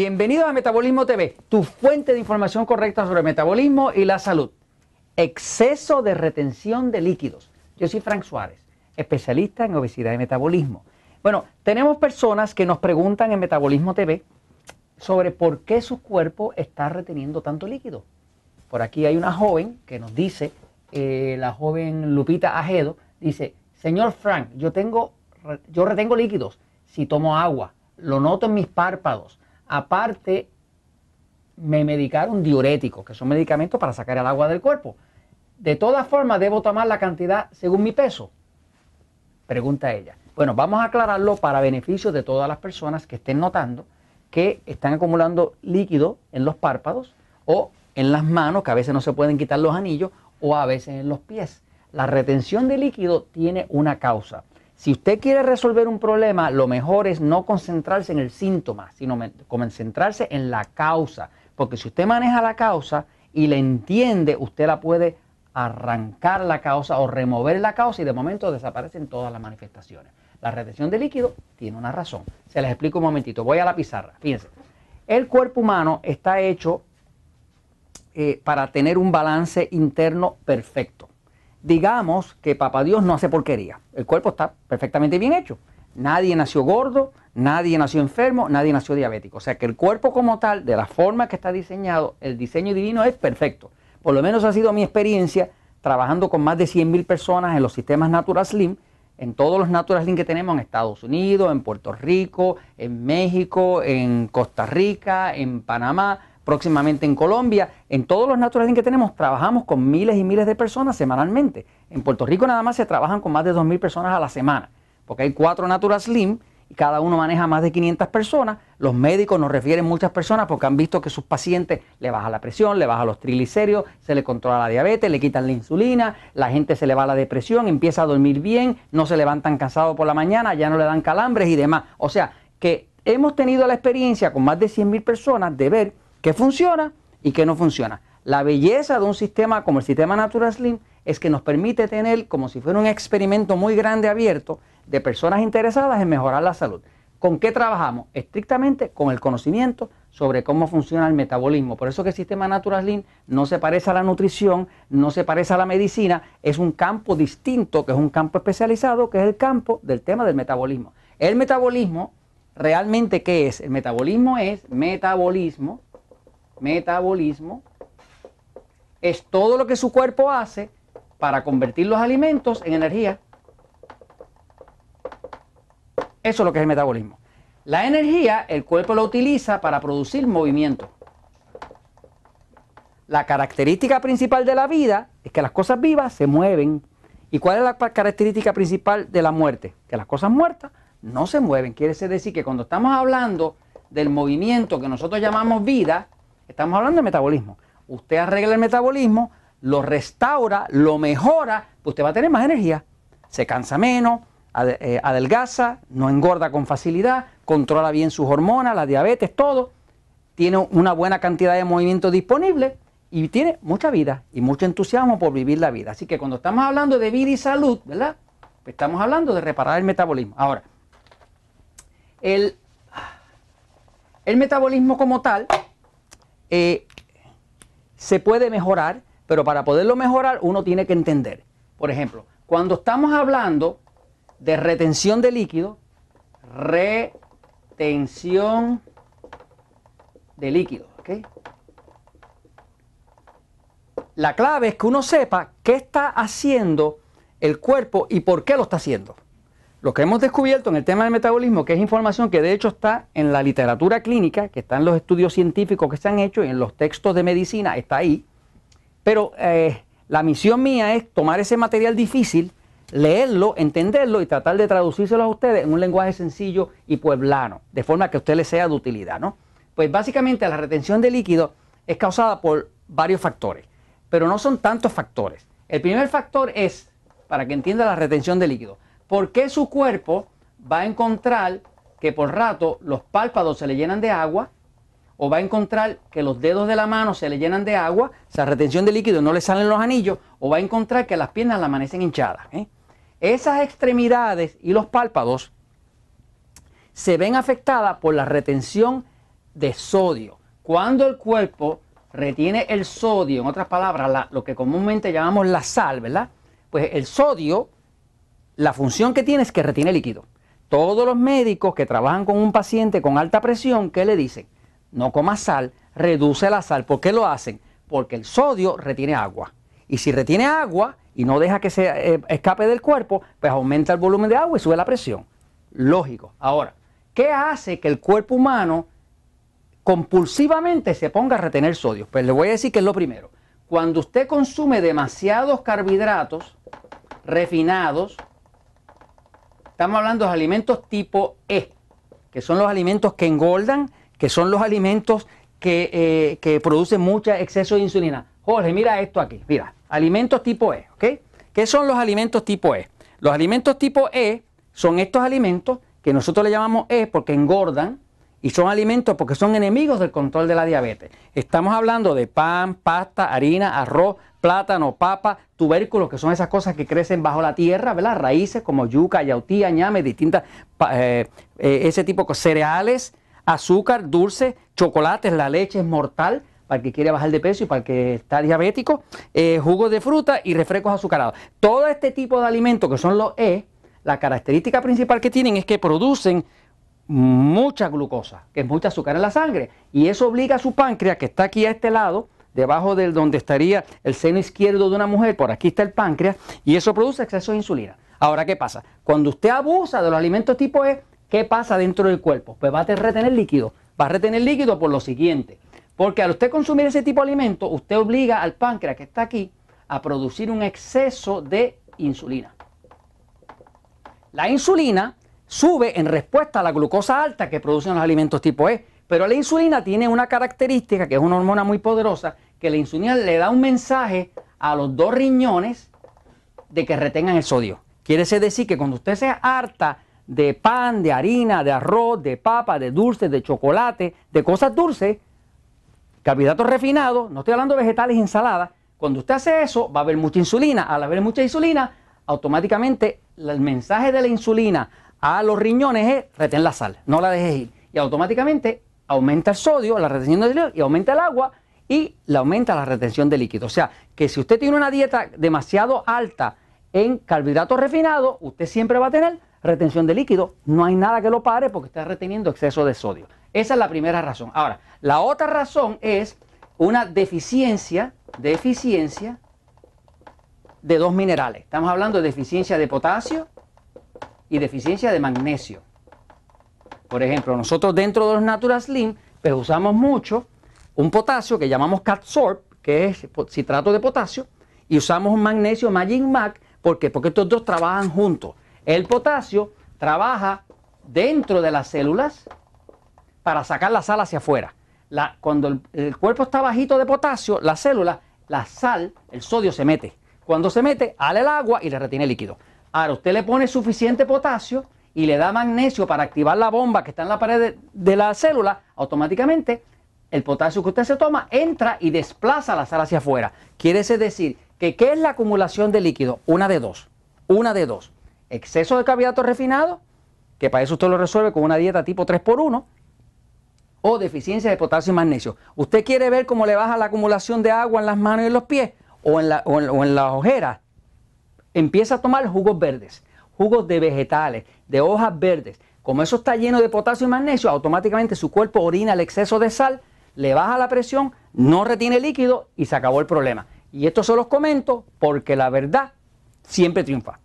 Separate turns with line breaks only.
Bienvenido a Metabolismo TV, tu fuente de información correcta sobre metabolismo y la salud. Exceso de retención de líquidos. Yo soy Frank Suárez, especialista en obesidad y metabolismo. Bueno, tenemos personas que nos preguntan en Metabolismo TV sobre por qué su cuerpo está reteniendo tanto líquido. Por aquí hay una joven que nos dice, eh, la joven Lupita Ajedo, dice, señor Frank, yo, tengo, yo retengo líquidos si tomo agua, lo noto en mis párpados. Aparte, me medicaron diuréticos, que son medicamentos para sacar el agua del cuerpo. De todas formas, debo tomar la cantidad según mi peso. Pregunta ella. Bueno, vamos a aclararlo para beneficio de todas las personas que estén notando que están acumulando líquido en los párpados o en las manos, que a veces no se pueden quitar los anillos, o a veces en los pies. La retención de líquido tiene una causa. Si usted quiere resolver un problema, lo mejor es no concentrarse en el síntoma, sino concentrarse en la causa. Porque si usted maneja la causa y la entiende, usted la puede arrancar la causa o remover la causa y de momento desaparecen todas las manifestaciones. La retención de líquido tiene una razón. Se les explico un momentito. Voy a la pizarra. Fíjense. El cuerpo humano está hecho eh, para tener un balance interno perfecto digamos que papá Dios no hace porquería. El cuerpo está perfectamente bien hecho. Nadie nació gordo, nadie nació enfermo, nadie nació diabético. O sea que el cuerpo como tal, de la forma que está diseñado, el diseño divino es perfecto. Por lo menos ha sido mi experiencia trabajando con más de 100.000 personas en los sistemas Natural Slim, en todos los Natural Slim que tenemos en Estados Unidos, en Puerto Rico, en México, en Costa Rica, en Panamá, próximamente en Colombia. En todos los Natural que tenemos trabajamos con miles y miles de personas semanalmente. En Puerto Rico nada más se trabajan con más de 2.000 personas a la semana, porque hay cuatro Natural Slim y cada uno maneja más de 500 personas. Los médicos nos refieren muchas personas porque han visto que sus pacientes le baja la presión, le baja los triglicéridos, se le controla la diabetes, le quitan la insulina, la gente se le va la depresión, empieza a dormir bien, no se levantan cansados por la mañana, ya no le dan calambres y demás. O sea, que hemos tenido la experiencia con más de 100.000 personas de ver qué funciona y qué no funciona. La belleza de un sistema como el sistema Natural Slim es que nos permite tener como si fuera un experimento muy grande abierto de personas interesadas en mejorar la salud. ¿Con qué trabajamos? Estrictamente con el conocimiento sobre cómo funciona el metabolismo. Por eso que el sistema Natural Slim no se parece a la nutrición, no se parece a la medicina, es un campo distinto, que es un campo especializado, que es el campo del tema del metabolismo. El metabolismo, realmente, ¿qué es? El metabolismo es metabolismo, metabolismo es todo lo que su cuerpo hace para convertir los alimentos en energía. Eso es lo que es el metabolismo. La energía el cuerpo la utiliza para producir movimiento. La característica principal de la vida es que las cosas vivas se mueven. ¿Y cuál es la característica principal de la muerte? Que las cosas muertas no se mueven. Quiere decir que cuando estamos hablando del movimiento que nosotros llamamos vida, Estamos hablando de metabolismo. Usted arregla el metabolismo, lo restaura, lo mejora, pues usted va a tener más energía. Se cansa menos, eh, adelgaza, no engorda con facilidad, controla bien sus hormonas, la diabetes, todo. Tiene una buena cantidad de movimiento disponible y tiene mucha vida y mucho entusiasmo por vivir la vida. Así que cuando estamos hablando de vida y salud, ¿verdad? Pues estamos hablando de reparar el metabolismo. Ahora, el, el metabolismo como tal eh, se puede mejorar, pero para poderlo mejorar uno tiene que entender. Por ejemplo, cuando estamos hablando de retención de líquido, retención de líquido, La clave es que uno sepa qué está haciendo el cuerpo y por qué lo está haciendo. Lo que hemos descubierto en el tema del metabolismo, que es información que de hecho está en la literatura clínica, que está en los estudios científicos que se han hecho y en los textos de medicina, está ahí. Pero eh, la misión mía es tomar ese material difícil, leerlo, entenderlo y tratar de traducírselo a ustedes en un lenguaje sencillo y pueblano, de forma que a usted le sea de utilidad, ¿no? Pues básicamente la retención de líquido es causada por varios factores, pero no son tantos factores. El primer factor es, para que entienda la retención de líquido, ¿Por qué su cuerpo va a encontrar que por rato los párpados se le llenan de agua? ¿O va a encontrar que los dedos de la mano se le llenan de agua, esa retención de líquido no le salen los anillos? ¿O va a encontrar que las piernas le amanecen hinchadas? ¿eh? Esas extremidades y los párpados se ven afectadas por la retención de sodio. Cuando el cuerpo retiene el sodio, en otras palabras, lo que comúnmente llamamos la sal, ¿verdad? Pues el sodio, la función que tiene es que retiene líquido. Todos los médicos que trabajan con un paciente con alta presión, ¿qué le dicen? No coma sal, reduce la sal. ¿Por qué lo hacen? Porque el sodio retiene agua. Y si retiene agua y no deja que se eh, escape del cuerpo, pues aumenta el volumen de agua y sube la presión. Lógico. Ahora, ¿qué hace que el cuerpo humano compulsivamente se ponga a retener sodio? Pues le voy a decir que es lo primero. Cuando usted consume demasiados carbohidratos refinados, estamos hablando de alimentos tipo E, que son los alimentos que engordan, que son los alimentos que, eh, que producen mucho exceso de insulina. Jorge, mira esto aquí, mira, alimentos tipo E, ¿ok? ¿Qué son los alimentos tipo E? Los alimentos tipo E son estos alimentos que nosotros le llamamos E porque engordan y son alimentos porque son enemigos del control de la diabetes. Estamos hablando de pan, pasta, harina, arroz, plátano, papa, tubérculos, que son esas cosas que crecen bajo la tierra, ¿verdad? Raíces como yuca, yautía, ñame, distintas, eh, eh, ese tipo de cereales, azúcar, dulce, chocolates, la leche es mortal para el que quiere bajar de peso y para el que está diabético, eh, jugos de fruta y refrescos azucarados. Todo este tipo de alimentos que son los E, la característica principal que tienen es que producen mucha glucosa, que es mucha azúcar en la sangre. Y eso obliga a su páncreas, que está aquí a este lado, debajo de donde estaría el seno izquierdo de una mujer, por aquí está el páncreas, y eso produce exceso de insulina. Ahora, ¿qué pasa? Cuando usted abusa de los alimentos tipo E, ¿qué pasa dentro del cuerpo? Pues va a retener líquido. Va a retener líquido por lo siguiente. Porque al usted consumir ese tipo de alimento, usted obliga al páncreas que está aquí a producir un exceso de insulina. La insulina sube en respuesta a la glucosa alta que producen los alimentos tipo E. Pero la insulina tiene una característica que es una hormona muy poderosa, que la insulina le da un mensaje a los dos riñones de que retengan el sodio. Quiere decir que cuando usted sea harta de pan, de harina, de arroz, de papa, de dulce, de chocolate, de cosas dulces, carbohidratos refinados, no estoy hablando de vegetales y ensaladas, cuando usted hace eso va a haber mucha insulina. Al haber mucha insulina, automáticamente el mensaje de la insulina a los riñones es retén la sal, no la dejes ir. Y automáticamente aumenta el sodio, la retención de líquido, y aumenta el agua y le aumenta la retención de líquido. O sea, que si usted tiene una dieta demasiado alta en carbohidratos refinados, usted siempre va a tener retención de líquido. No hay nada que lo pare porque está reteniendo exceso de sodio. Esa es la primera razón. Ahora, la otra razón es una deficiencia, deficiencia de dos minerales. Estamos hablando de deficiencia de potasio y deficiencia de magnesio. Por ejemplo, nosotros dentro de los Natural Slim, pues usamos mucho un potasio que llamamos Catsorb, que es citrato de potasio, y usamos un magnesio Magic Mac, ¿por Porque estos dos trabajan juntos. El potasio trabaja dentro de las células para sacar la sal hacia afuera. cuando el, el, cuerpo está bajito de potasio, la célula, la sal, el sodio se mete. Cuando se mete, ale el agua y le retiene líquido. Ahora, usted le pone suficiente potasio y le da magnesio para activar la bomba que está en la pared de, la célula, automáticamente el potasio que usted se toma entra y desplaza la sal hacia afuera. Quiere decir que ¿qué es la acumulación de líquido? Una de dos. Una de dos. Exceso de carbohidratos refinados, que para eso usted lo resuelve con una dieta tipo 3x1, o deficiencia de potasio y magnesio. ¿Usted quiere ver cómo le baja la acumulación de agua en las manos y en los pies o en, la, o en las ojeras? Empieza a tomar jugos verdes jugos de vegetales, de hojas verdes. Como eso está lleno de potasio y magnesio, automáticamente su cuerpo orina el exceso de sal, le baja la presión, no retiene líquido y se acabó el problema. Y esto se los comento porque la verdad siempre triunfa.